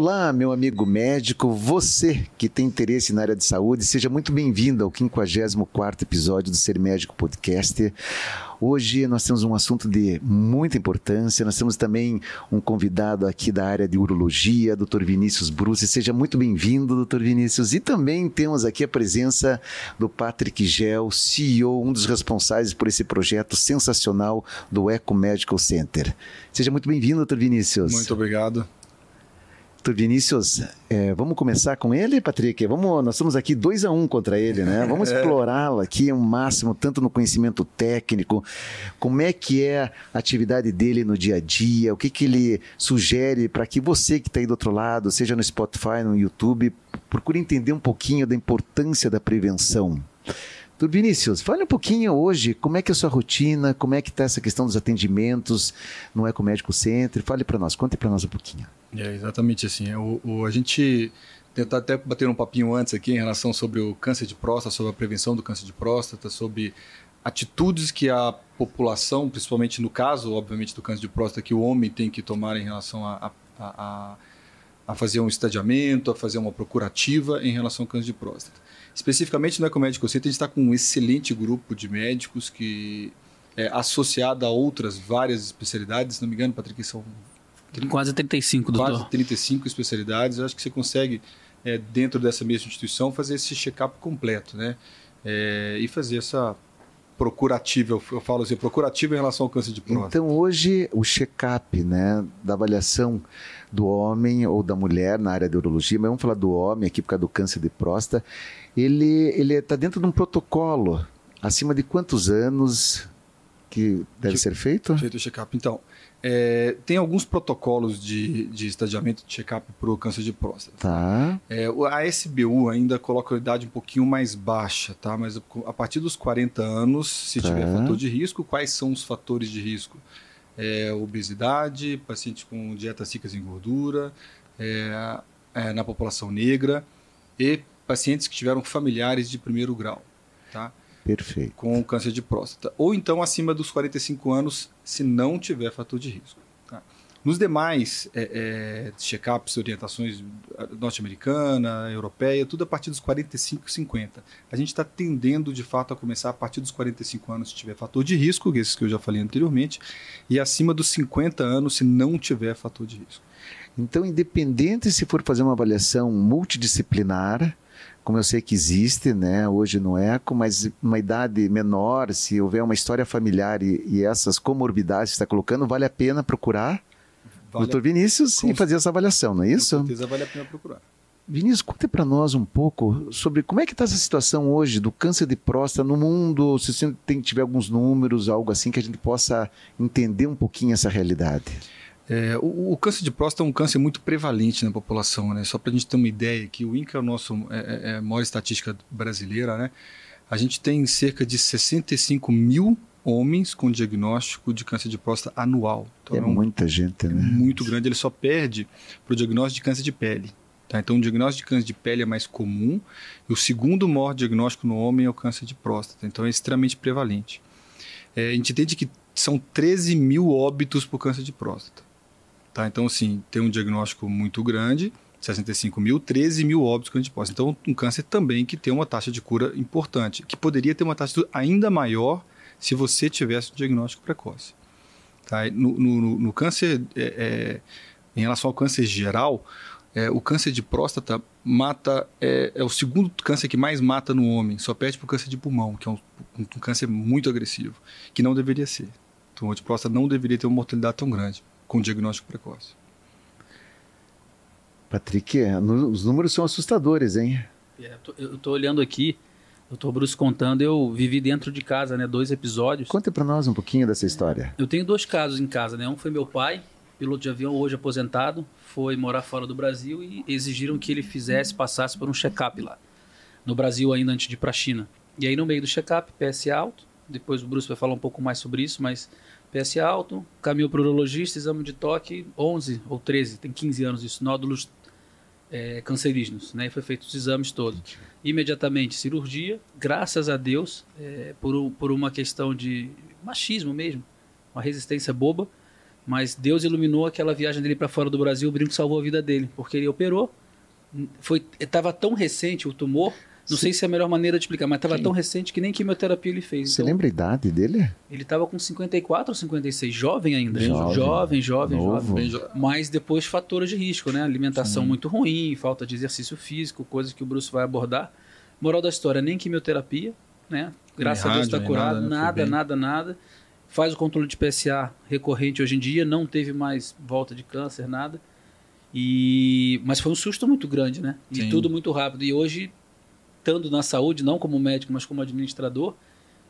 Olá, meu amigo médico, você que tem interesse na área de saúde, seja muito bem-vindo ao 54º episódio do Ser Médico Podcast. Hoje nós temos um assunto de muita importância, nós temos também um convidado aqui da área de urologia, Dr. Vinícius Bruce. Seja muito bem-vindo, Dr. Vinícius. E também temos aqui a presença do Patrick Gel, CEO, um dos responsáveis por esse projeto sensacional do Eco Medical Center. Seja muito bem-vindo, Dr. Vinícius. Muito obrigado. Vinícius, é, vamos começar com ele, Patrick? Vamos, nós estamos aqui dois a um contra ele, né? Vamos é. explorá-lo aqui o máximo, tanto no conhecimento técnico, como é que é a atividade dele no dia a dia, o que, que ele sugere para que você que está aí do outro lado, seja no Spotify, no YouTube, procure entender um pouquinho da importância da prevenção. Vinícius, fale um pouquinho hoje, como é que é a sua rotina, como é que está essa questão dos atendimentos no Ecomédico Center, fale para nós, conte para nós um pouquinho. É exatamente assim, é, o, o, a gente tentar até bater um papinho antes aqui em relação sobre o câncer de próstata, sobre a prevenção do câncer de próstata, sobre atitudes que a população, principalmente no caso, obviamente, do câncer de próstata, que o homem tem que tomar em relação a, a, a, a fazer um estadiamento, a fazer uma procurativa em relação ao câncer de próstata. Especificamente no Ecomédico Center, a gente está com um excelente grupo de médicos que é associado a outras várias especialidades. Se não me engano, Patrick, são quase 35, doutor. Quase 35 especialidades. Eu acho que você consegue, é, dentro dessa mesma instituição, fazer esse check-up completo, né? É, e fazer essa procurativa, eu, falo assim, procurativa em relação ao câncer de próstata. Então, hoje, o check-up, né, da avaliação do homem ou da mulher na área de urologia, mas vamos falar do homem aqui por causa do câncer de próstata, ele ele está dentro de um protocolo. Acima de quantos anos que deve ser feito? Feito o check-up. Então, é, tem alguns protocolos de, de estadiamento de check-up para o câncer de próstata. Tá. É, a SBU ainda coloca a idade um pouquinho mais baixa, tá? Mas a partir dos 40 anos, se tá. tiver fator de risco, quais são os fatores de risco? É, obesidade, paciente com dietas ricas em gordura, é, é, na população negra e pacientes que tiveram familiares de primeiro grau, tá? Perfeito. Com câncer de próstata. Ou então acima dos 45 anos, se não tiver fator de risco. Tá? Nos demais é, é, check-ups, orientações norte-americana, europeia, tudo a partir dos 45 50. A gente está tendendo, de fato, a começar a partir dos 45 anos se tiver fator de risco, esses que eu já falei anteriormente, e acima dos 50 anos se não tiver fator de risco. Então, independente se for fazer uma avaliação multidisciplinar, como eu sei que existe, né, hoje no ECO, mas uma idade menor, se houver uma história familiar e, e essas comorbidades que está colocando, vale a pena procurar vale Dr. Vinícius e fazer essa avaliação, não é isso? Com certeza vale a pena procurar. Vinícius, conte para nós um pouco sobre como é que está essa situação hoje do câncer de próstata no mundo, se você tem, tiver alguns números, algo assim, que a gente possa entender um pouquinho essa realidade. É, o, o, câncer de próstata é um câncer muito prevalente na população, né? Só para a gente ter uma ideia, que o INCA é a nossa é, é, é, a maior estatística brasileira, né? A gente tem cerca de 65 mil homens com diagnóstico de câncer de próstata anual. Então, é, é um, muita gente, né? muito grande. Ele só perde para o diagnóstico de câncer de pele. Tá? Então, o diagnóstico de câncer de pele é mais comum. E o segundo maior diagnóstico no homem é o câncer de próstata. Então, é extremamente prevalente. É, a gente entende que são 13 mil óbitos por câncer de próstata. Tá? Então, assim, tem um diagnóstico muito grande, 65 mil, 13 mil óbitos que a gente pode. Então, um câncer também que tem uma taxa de cura importante, que poderia ter uma taxa ainda maior se você tivesse um diagnóstico precoce. Tá? No, no, no câncer, é, é, em relação ao câncer geral, é, o câncer de próstata mata é, é, o segundo câncer que mais mata no homem, só perde para o câncer de pulmão, que é um, um, um, câncer muito agressivo, que não deveria ser. Então, o de próstata não deveria ter uma mortalidade tão grande com diagnóstico precoce. Patrick, é, os números são assustadores, hein? É, eu estou olhando aqui, doutor Bruce contando, eu vivi dentro de casa, né? Dois episódios. Conte para nós um pouquinho dessa história. Eu tenho dois casos em casa, né? Um foi meu pai, piloto de avião hoje aposentado, foi morar fora do Brasil e exigiram que ele fizesse, passasse por um check-up lá. No Brasil ainda antes de ir para a China. E aí no meio do check-up, PS alto, depois o Bruce vai falar um pouco mais sobre isso, mas PS alto, caminhou para urologista, exame de toque, 11 ou 13, tem 15 anos isso, nódulos é, cancerígenos, né? Foi feito os exames todos. Imediatamente cirurgia, graças a Deus, é, por, por uma questão de machismo mesmo, uma resistência boba, Mas Deus iluminou aquela viagem dele para fora do Brasil, o brinco salvou a vida dele, porque ele operou. Foi, estava tão recente o tumor, não Sim. sei se é a melhor maneira de explicar, mas estava tão recente que nem quimioterapia ele fez. Você então, lembra a idade dele? Ele estava com 54 ou 56, jovem ainda. Jovem, jovem, jovem. jovem jo... Mas depois fatores de risco, né? Alimentação Sim. muito ruim, falta de exercício físico, coisas que o Bruce vai abordar. Moral da história, nem quimioterapia, né? Graças nem a Deus está curado, nada, nada, nada, nada faz o controle de PSA recorrente hoje em dia, não teve mais volta de câncer, nada. E mas foi um susto muito grande, né? E Sim. tudo muito rápido. E hoje, estando na saúde, não como médico, mas como administrador,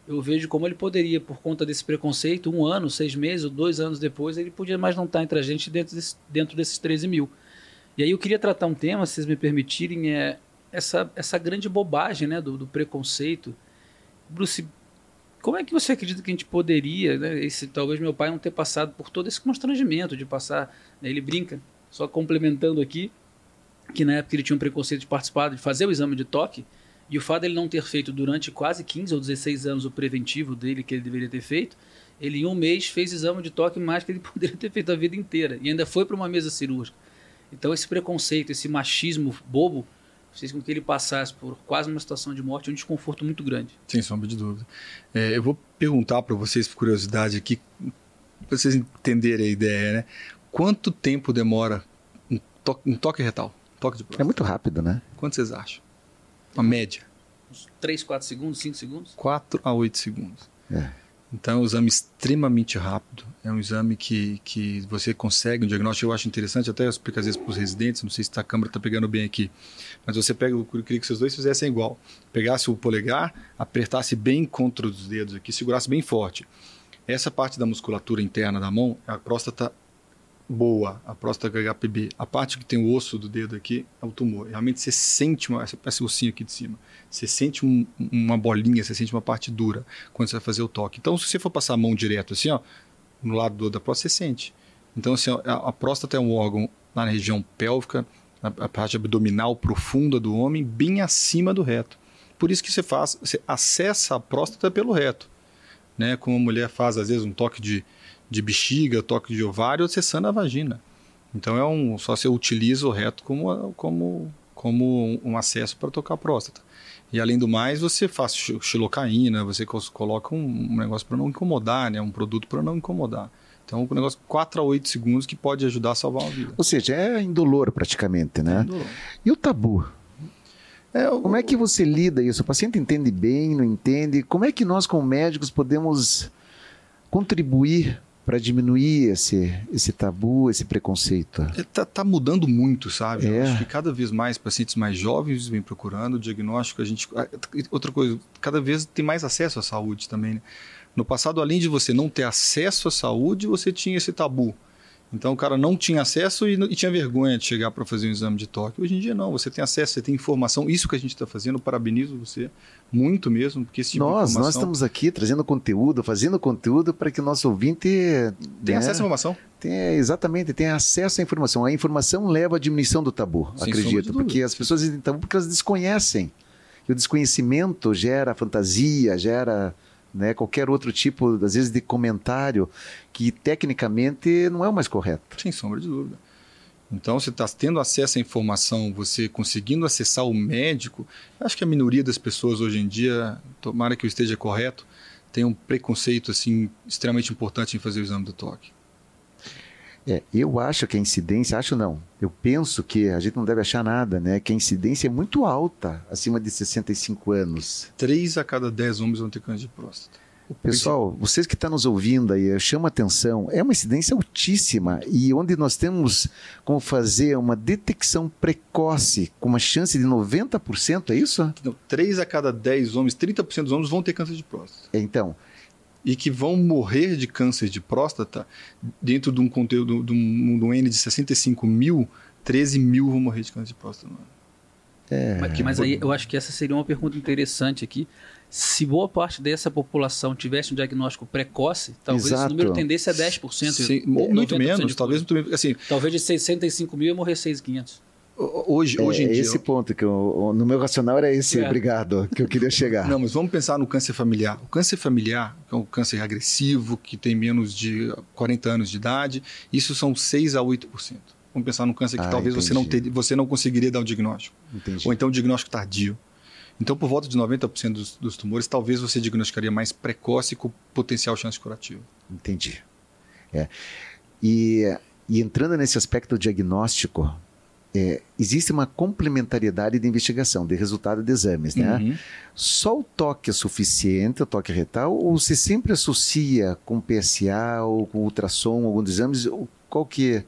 eu vejo como ele poderia, por conta desse preconceito, um ano, seis meses ou dois anos depois, ele podia mais não estar entre a gente dentro, desse, dentro desses 13 mil. E aí eu queria tratar um tema, se vocês me permitirem, é essa, essa grande bobagem né, do, do preconceito. Bruce, como é que você acredita que a gente poderia, né, esse, talvez meu pai não ter passado por todo esse constrangimento de passar, né, ele brinca, só complementando aqui, que na época ele tinha um preconceito de participar, de fazer o exame de toque, e o fato dele não ter feito durante quase 15 ou 16 anos o preventivo dele que ele deveria ter feito, ele em um mês fez exame de toque mais que ele poderia ter feito a vida inteira, e ainda foi para uma mesa cirúrgica. Então esse preconceito, esse machismo bobo, fez com que ele passasse por quase uma situação de morte, um desconforto muito grande. Sem sombra de dúvida. É, eu vou perguntar para vocês, por curiosidade aqui, para vocês entenderem a ideia, né? Quanto tempo demora um toque, um toque retal? Toque de próstata? É muito rápido, né? Quanto vocês acham? Uma média? Uns 3, 4 segundos, 5 segundos? 4 a 8 segundos. É. Então é um exame extremamente rápido, é um exame que, que você consegue um diagnóstico, eu acho interessante, até eu explico às vezes para os residentes, não sei se a câmera está pegando bem aqui, mas você pega, eu queria que vocês dois fizessem igual, pegasse o polegar, apertasse bem contra os dedos aqui, segurasse bem forte. Essa parte da musculatura interna da mão, a próstata boa, a próstata HPB. A parte que tem o osso do dedo aqui é o tumor. Realmente você sente uma, esse ossinho aqui de cima. Você sente um, uma bolinha, você sente uma parte dura quando você vai fazer o toque. Então, se você for passar a mão direto assim, ó, no lado do, da próstata, você sente. Então, assim, a, a próstata é um órgão na região pélvica, na, a parte abdominal profunda do homem, bem acima do reto. Por isso que você faz, você acessa a próstata pelo reto. Né? Como a mulher faz, às vezes, um toque de, de bexiga, toque de ovário, acessando a vagina. Então é um só você utiliza o reto como como como um acesso para tocar a próstata. E além do mais, você faz xilocaína, você coloca um, negócio para não incomodar, né, um produto para não incomodar. Então, um negócio 4 a 8 segundos que pode ajudar a salvar uma vida. Ou seja, é indolor praticamente, né? É indolor. E o tabu? É, Como é que você lida isso? O paciente entende bem, não entende? Como é que nós, como médicos, podemos contribuir para diminuir esse, esse tabu, esse preconceito? Está é, tá mudando muito, sabe? É. acho que cada vez mais pacientes mais jovens vêm procurando o diagnóstico. A gente, outra coisa, cada vez tem mais acesso à saúde também. Né? No passado, além de você não ter acesso à saúde, você tinha esse tabu. Então o cara não tinha acesso e, e tinha vergonha de chegar para fazer um exame de toque. Hoje em dia não, você tem acesso, você tem informação. Isso que a gente está fazendo, parabenizo você muito mesmo, porque esse tipo nós, informação... Nós estamos aqui trazendo conteúdo, fazendo conteúdo para que o nosso ouvinte... Tenha né, acesso à informação. Tenha, exatamente, tenha acesso à informação. A informação leva à diminuição do tabu, Sem acredito. Porque as pessoas dizem tabu porque elas desconhecem. E o desconhecimento gera fantasia, gera né, qualquer outro tipo, às vezes, de comentário que tecnicamente não é o mais correto. Sem sombra de dúvida. Então, você está tendo acesso à informação, você conseguindo acessar o médico. Acho que a minoria das pessoas hoje em dia, tomara que eu esteja correto, tem um preconceito assim extremamente importante em fazer o exame do toque. É, eu acho que a incidência, acho não, eu penso que a gente não deve achar nada, né? Que a incidência é muito alta, acima de 65 anos. Três a cada dez homens vão ter câncer de próstata. Pessoal, vocês que estão nos ouvindo aí, chama atenção, é uma incidência altíssima e onde nós temos como fazer uma detecção precoce com uma chance de 90%, é isso? Não, 3 a cada 10 homens, 30% dos homens vão ter câncer de próstata. Então. E que vão morrer de câncer de próstata dentro de um conteúdo, de um, de um N de 65 mil, 13 mil vão morrer de câncer de próstata. É. Mas, mas aí eu acho que essa seria uma pergunta interessante aqui se boa parte dessa população tivesse um diagnótico precoce, talvez Exato. esse número tendesse a 10%. Sim, muito menos, talvez muito menos. Assim, talvez de 65 mil ia morrer 6,500. Hoje, hoje é, em dia. esse ponto que eu, no meu racional era esse, é. obrigado, que eu queria chegar. Não, mas vamos pensar no câncer familiar. O câncer familiar, que é um câncer agressivo, que tem menos de 40 anos de idade, isso são 6 a 8%. Vamos pensar no câncer que ah, talvez você não, ter, você não conseguiria dar o diagnóstico. Entendi. Ou então o diagnóstico tardio. Então, por volta de 90% dos, dos tumores, talvez você diagnosticaria mais precoce com potencial chance curativa. Entendi. É. E, e entrando nesse aspecto diagnóstico, é, existe uma complementariedade de investigação, de resultado de exames, né? Uhum. Só o toque é suficiente, o toque retal, ou você sempre associa com PSA ou com ultrassom, algum dos exames? Qual que é?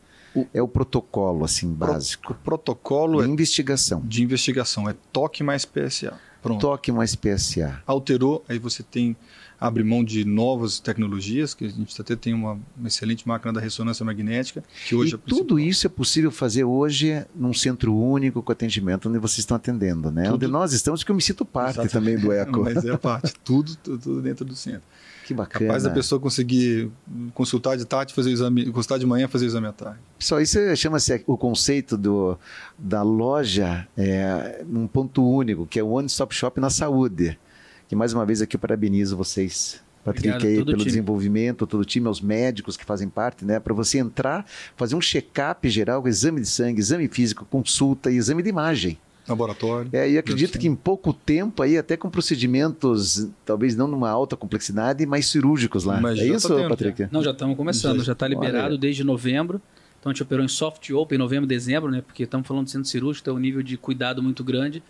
É o protocolo assim básico? O protocolo de é investigação. De investigação é toque mais PSA. Pronto. Toque mais PSA. Alterou, aí você tem abre mão de novas tecnologias, que a gente até tem uma, uma excelente máquina da ressonância magnética, que hoje e é tudo isso é possível fazer hoje num centro único com atendimento onde vocês estão atendendo, né? Tudo... Onde nós estamos, que eu me sinto parte Exatamente. também do ECO. Mas é parte, tudo, tudo dentro do centro. Que bacana. Capaz da pessoa conseguir consultar de tarde, fazer o exame, consultar de manhã, fazer o exame à tarde. Pessoal, isso chama-se o conceito do, da loja é, num ponto único, que é o One Stop Shop na saúde. Que mais uma vez aqui eu parabenizo vocês. Patrick, Obrigado, aí, pelo time. desenvolvimento, todo o time, aos médicos que fazem parte, né? Para você entrar, fazer um check-up geral, exame de sangue, exame físico, consulta e exame de imagem. Laboratório. É, e acredito que em pouco tempo aí, até com procedimentos, talvez não numa alta complexidade, mais cirúrgicos lá. Mas é isso, tá Patrick? Não, já estamos começando, já está liberado Olha. desde novembro. Então a gente operou em soft open em novembro, dezembro, né? Porque estamos falando de centro cirúrgico, tem um nível de cuidado muito grande.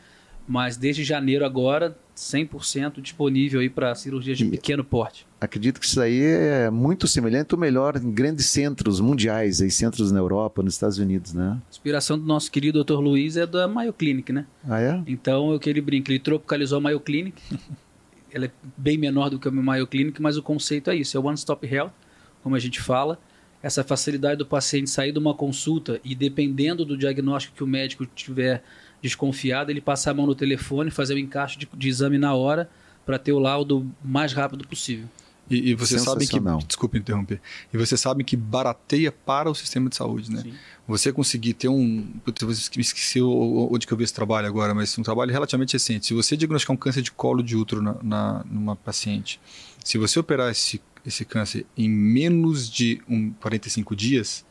Mas desde janeiro agora, 100% disponível aí para cirurgias de e pequeno porte. Acredito que isso aí é muito semelhante ou melhor em grandes centros mundiais, aí, centros na Europa, nos Estados Unidos, né? A inspiração do nosso querido Dr. Luiz é da Mayo Clinic, né? Ah, é? Então, eu que ele brinca, ele tropicalizou a Mayo Clinic. Ela é bem menor do que a Mayo Clinic, mas o conceito é isso, é One Stop Health, como a gente fala. Essa facilidade do paciente sair de uma consulta e dependendo do diagnóstico que o médico tiver desconfiado, ele passar a mão no telefone, fazer o encaixe de, de exame na hora para ter o laudo mais rápido possível. E, e você sabe que. Desculpe interromper. E você sabe que barateia para o sistema de saúde, né? Sim. Você conseguir ter um. Eu esqueci onde que eu vi esse trabalho agora, mas um trabalho relativamente recente. Se você diagnosticar um câncer de colo de útero na, na, numa paciente, se você operar esse, esse câncer em menos de um, 45 dias,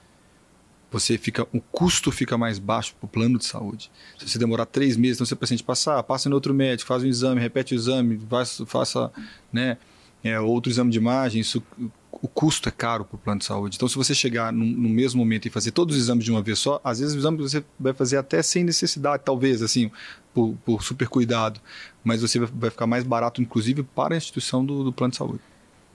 você fica, o custo fica mais baixo para o plano de saúde. Se você demorar três meses, então se o paciente passar, passa em outro médico, faz um exame, repete o exame, faça, né, é, outro exame de imagem, isso, o custo é caro para o plano de saúde. Então, se você chegar no, no, mesmo momento e fazer todos os exames de uma vez só, às vezes o exame você vai fazer até sem necessidade, talvez, assim, por, por super cuidado, mas você vai ficar mais barato, inclusive, para a instituição do, do plano de saúde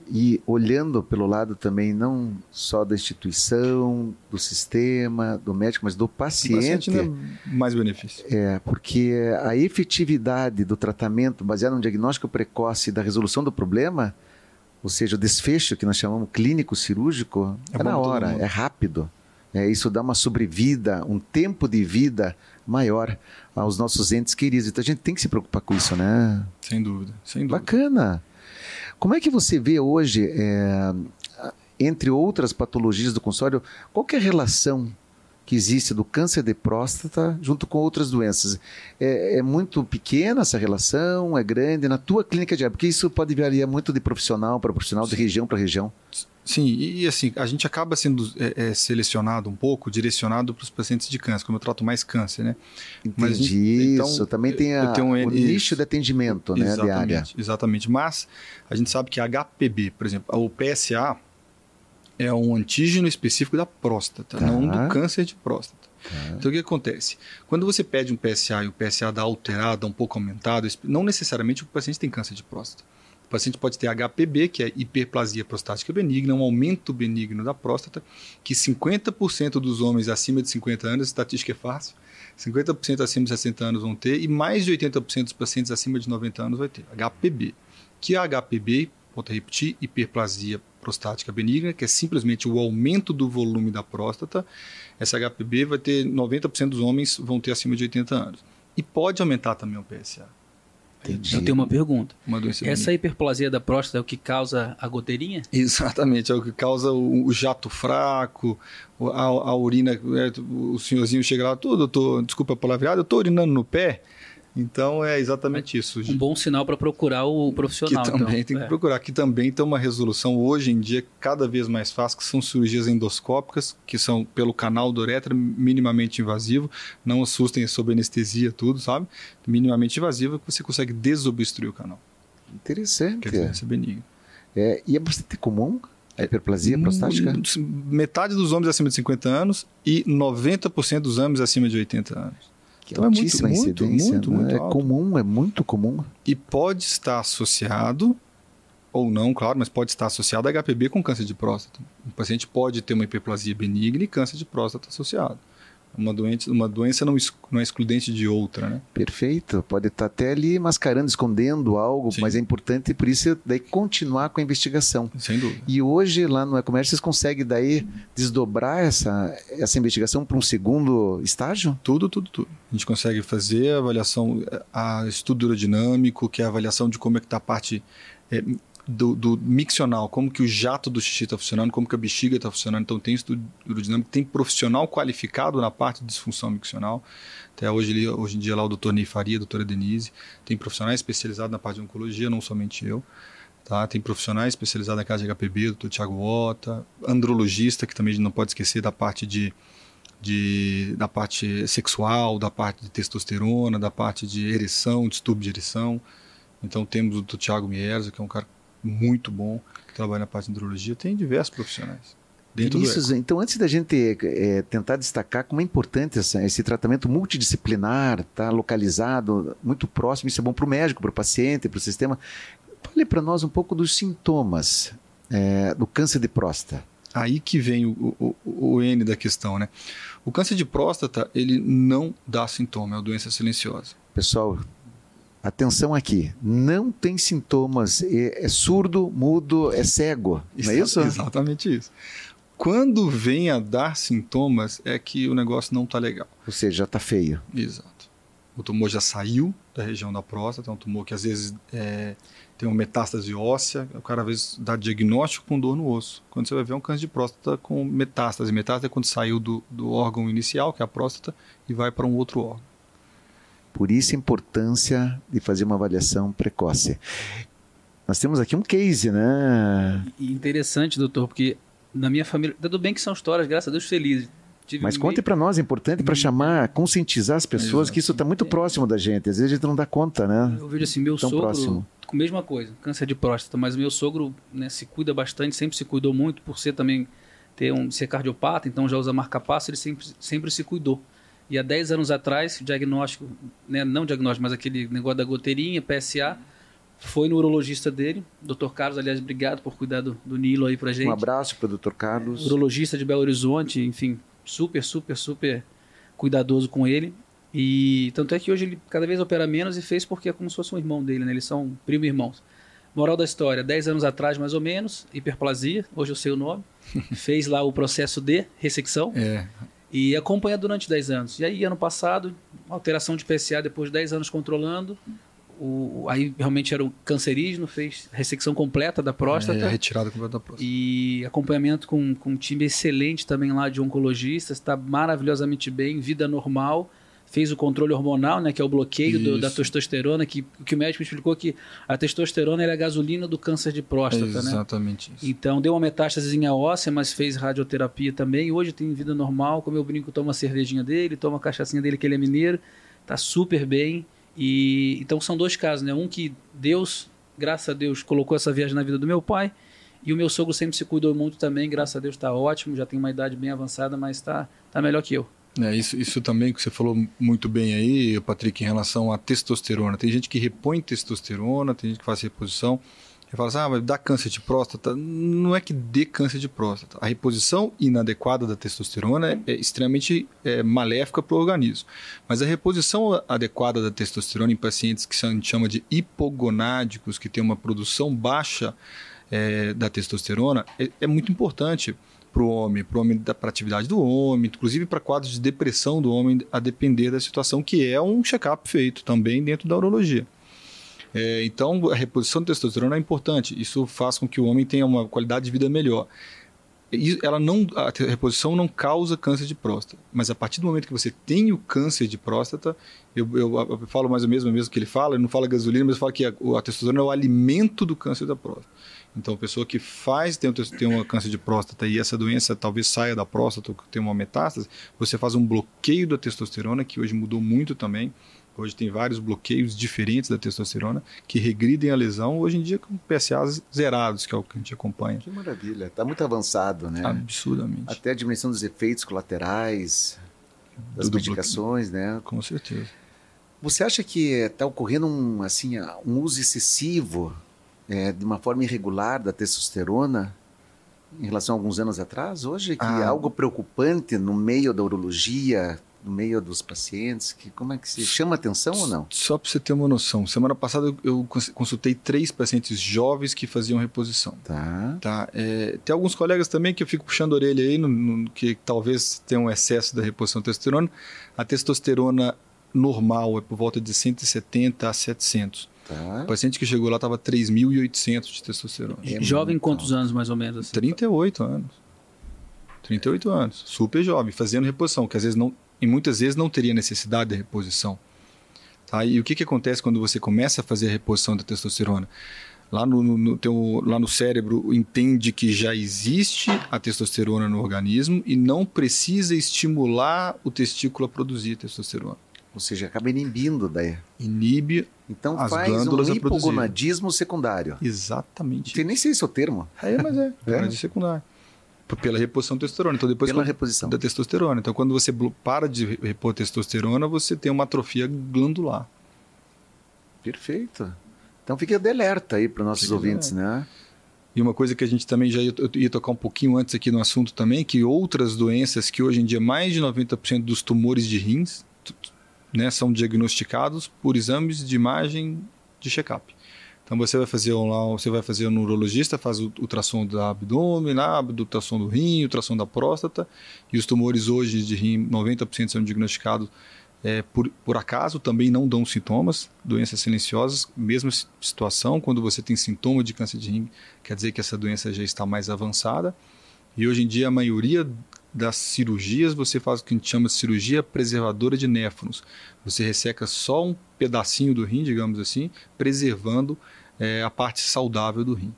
e olhando pelo lado também não só da instituição, do sistema, do médico, mas do paciente. O paciente é mais benefício. É, porque a efetividade do tratamento baseado no diagnóstico precoce da resolução do problema, ou seja, o desfecho que nós chamamos clínico cirúrgico, é, é na hora, é rápido. É, isso dá uma sobrevida, um tempo de vida maior aos nossos entes queridos. Então a gente tem que se preocupar com isso, né? Sem dúvida, sem dúvida. Bacana. Como é que você vê hoje, é, entre outras patologias do consultório, qual é a relação que existe do câncer de próstata junto com outras doenças. É, é, muito pequena essa relação? É grande? Na tua clínica diária? Porque isso pode variar muito de profissional para profissional, Sim. de região para região. Sim, e, assim, a gente acaba sendo é, é, selecionado um pouco, direcionado para os pacientes de câncer, como eu trato mais câncer, né? Entendi gente, então, isso. Também tem a, um, o nicho de atendimento, né, de área. Exatamente, mas a gente sabe que a HPB, por exemplo, o PSA, é um antígeno específico da próstata, tá. não do câncer de próstata. Tá. Então o que acontece? Quando você pede um PSA e o PSA dá alterado, um pouco aumentado, não necessariamente o paciente tem câncer de próstata. O paciente pode ter HPB, que é hiperplasia prostática benigna, um aumento benigno da próstata, que 50% dos homens acima de 50 anos, estatística é fácil, 50% acima de 60 anos vão ter, e mais de 80% dos pacientes acima de 90 anos vai ter. HPB. Que a HPB, volto a repetir, hiperplasia prostática benigna, que é simplesmente o aumento do volume da próstata. Essa HPB vai ter 90% dos homens vão ter acima de 80 anos. E pode aumentar também o PSA. Entendi. Eu tenho uma pergunta. Uma doença Essa hiperplasia da próstata é o que causa a goteirinha? Exatamente, é o que causa o, o jato fraco, a, a urina. É, o senhorzinho chega lá, tudo, eu tô, desculpa a palavreada, eu tô urinando no pé. Então é exatamente isso. Um bom sinal para procurar o profissional. Que também então. tem que é. procurar. Que também tem uma resolução hoje em dia cada vez mais fácil, que são cirurgias endoscópicas, que são pelo canal do uretra, minimamente invasivo. Não assustem sob anestesia, tudo, sabe? Minimamente invasivo, que você consegue desobstruir o canal. Interessante. Quer dizer, isso é benigno. É, e é bastante comum a hiperplasia prostática? Hum, Metade dos homens acima de 50 anos e 90% dos homens acima de 80 anos. Que Então é muito, altíssima muito, incidência, muito, né? muito É comum, é muito comum. E pode estar associado, ou não, claro, mas pode estar associado a HPB com câncer de próstata. O paciente pode ter uma hiperplasia benigna e câncer de próstata associado. Uma, doente, uma doença não, não é excludente de outra, né? Perfeito. Pode estar até ali mascarando, escondendo algo, Sim. mas é importante por isso daí continuar com a investigação. Sem dúvida. E hoje lá no e-commerce vocês conseguem daí desdobrar essa, essa investigação para um segundo estágio? Tudo, tudo, tudo. A gente consegue fazer a avaliação, a estudo urodinâmico, que é a avaliação de como é que está a parte é, do, do miccional, como que o jato do xixi está funcionando, como que a bexiga está funcionando. Então tem estudo urodinâmico, tem profissional qualificado na parte de disfunção miccional. Até hoje, hoje em dia lá o doutor Ney Faria, a doutora Denise, tem profissionais especializados na parte de oncologia, não somente eu. Tá? Tem profissionais especializados na casa de HPB, doutor Tiago Ota, andrologista, que também a gente não pode esquecer da parte de de, da parte sexual, da parte de testosterona, da parte de ereção, distúrbio de ereção. Então temos o Dr. Thiago Mierza, que é um cara muito bom, que trabalha na parte de andrologia. Tem diversos profissionais. Dentro Vinícius, então antes da gente eh, tentar destacar como é importante essa- esse tratamento multidisciplinar, tá localizado, muito próximo, isso é bom para o médico, para o paciente, para o sistema. Fale para nós um pouco dos sintomas eh, do câncer de próstata. Aí que vem o, o, o N da questão, né? O câncer de próstata, ele não dá sintoma, é uma doença silenciosa. Pessoal, atenção aqui, não tem sintomas, é, é surdo, mudo, é cego, não é isso? Exatamente isso. Quando vem a dar sintomas, é que o negócio não está legal. Ou seja, já está feio. Exato. O tumor já saiu da região da próstata, é um tumor que às vezes é, tem uma metástase óssea, o cara às vezes dá diagnóstico com dor no osso. Quando você vai ver um câncer de próstata com metástase. Metástase é quando saiu do, do órgão inicial, que é a próstata, e vai para um outro órgão. Por isso a importância de fazer uma avaliação precoce. Nós temos aqui um case, né? E interessante, doutor, porque na minha família, tudo bem que são histórias, graças a Deus, felizes. Tive Mas meio- conte para nós, é importante para chamar, conscientizar as pessoas Exato. que isso está muito próximo da gente. Às vezes a gente não dá conta, né? Eu vejo assim, meu Tão sogro, próximo. com a mesma coisa, câncer de próstata, mas o meu sogro né, se cuida bastante, sempre se cuidou muito, por ser também ter um, ser cardiopata, então já usa marca-passo, ele sempre, sempre se cuidou. E há 10 anos atrás, diagnóstico, né, não diagnóstico, mas aquele negócio da goteirinha, PSA, foi no urologista dele, Dr. Carlos, aliás, obrigado por cuidar do, do Nilo aí pra gente. Um abraço para Dr. Carlos. urologista de Belo Horizonte, enfim, super, super, super cuidadoso com ele. E tanto é que hoje ele cada vez opera menos e fez porque é como se fosse um irmão dele, né? Eles são primo irmãos. Moral da história, 10 anos atrás, mais ou menos, hiperplasia, hoje eu sei o nome, fez lá o processo de ressecção É, e acompanha durante 10 anos. E aí, ano passado, alteração de PSA depois de 10 anos controlando, o, aí realmente era um cancerígeno, fez ressecção completa da próstata. é retirada completa da próstata. E acompanhamento com, com um time excelente também lá de oncologistas, está maravilhosamente bem, vida normal. Fez o controle hormonal, né, que é o bloqueio do- da testosterona, que, que o médico explicou que a testosterona era a gasolina do câncer de próstata, né? Exatamente isso. Então deu uma metástasezinha óssea, mas fez radioterapia também. Hoje tem vida normal, como eu brinco, toma a cervejinha dele, toma a cachaçinha dele, que ele é mineiro, tá super bem. E então são dois casos, né? Um que Deus, graças a Deus, colocou essa viagem na vida do meu pai, e o meu sogro sempre se cuidou muito também, graças a Deus está ótimo, já tem uma idade bem avançada, mas está tá melhor que eu. É, isso, isso também que você falou muito bem aí, Patrick, em relação à testosterona. Tem gente que repõe testosterona, tem gente que faz reposição. E fala assim, ah, mas dá câncer de próstata. Não é que dê câncer de próstata. A reposição inadequada da testosterona é, é extremamente é, maléfica para o organismo. Mas a reposição adequada da testosterona em pacientes que a gente chama de hipogonádicos, que tem uma produção baixa é, da testosterona, é, é muito importante para o homem, para homem atividade do homem, inclusive para quadros de depressão do homem, a depender da situação, que é um check-up feito também dentro da urologia. É, então, a reposição de testosterona é importante. Isso faz com que o homem tenha uma qualidade de vida melhor. Ela não, a reposição não causa câncer de próstata, mas a partir do momento que você tem o câncer de próstata, eu, eu, eu falo mais ou menos o mesmo que ele fala, ele não fala gasolina, mas fala que a, a testosterona é o alimento do câncer da próstata. Então, a pessoa que faz, tem, tem uma câncer de próstata e essa doença talvez saia da próstata ou tem uma metástase, você faz um bloqueio da testosterona, que hoje mudou muito também. Hoje tem vários bloqueios diferentes da testosterona que regridem a lesão, hoje em dia com PSAs zerados, que é o que a gente acompanha. Que maravilha, está muito avançado, né? Absurdamente. Até a dimensão dos efeitos colaterais, das Do medicações, bloqueio. né? Com certeza. Você acha que está ocorrendo um, assim, um uso excessivo, é, de uma forma irregular da testosterona em relação a alguns anos atrás? Hoje, que ah. é algo preocupante no meio da urologia, no meio dos pacientes? Que, como é que se chama atenção ou não? Só para você ter uma noção, semana passada eu consultei três pacientes jovens que faziam reposição. Tá. tá é, tem alguns colegas também que eu fico puxando a orelha aí, no, no, que talvez tenham um excesso da reposição de testosterona. A testosterona normal é por volta de 170 a 700. Tá. O paciente que chegou lá estava 3.800 de testosterona. É Jovem quantos anos mais ou menos? Assim? 38 anos. 38 anos, super jovem, fazendo reposição, que às vezes não, e muitas vezes não teria necessidade de reposição. Tá? E o que, que acontece quando você começa a fazer a reposição da testosterona? Lá no, no, teu, lá no cérebro entende que já existe a testosterona no organismo e não precisa estimular o testículo a produzir testosterona. Ou seja, acaba inibindo daí. Inibe então as faz glândulas um hipogonadismo secundário. Exatamente. Não tem nem sei se é o termo. É, mas é. é. secundário pela reposição de testosterona. Então depois pela reposição da testosterona. Então quando você para de repor testosterona, você tem uma atrofia glandular. Perfeito. Então fica de alerta aí para os nossos fica ouvintes, né? E uma coisa que a gente também já ia, ia, tocar um pouquinho antes aqui no assunto também, que outras doenças que hoje em dia mais de 90% dos tumores de rins né, são diagnosticados por exames de imagem de check-up. Então você vai fazer lá, você vai fazer no urologista, faz o ultrassom do abdômen, lá, ultrassom do rim, ultrassom da próstata, e os tumores hoje de rim, 90% são diagnosticados é, por, por acaso, também não dão sintomas, doenças silenciosas, mesma situação, quando você tem sintoma de câncer de rim, quer dizer que essa doença já está mais avançada. E hoje em dia a maioria das cirurgias você faz o que a gente chama de cirurgia preservadora de néfrons. Você resseca só um pedacinho do rim, digamos assim, preservando é, a parte saudável do rim.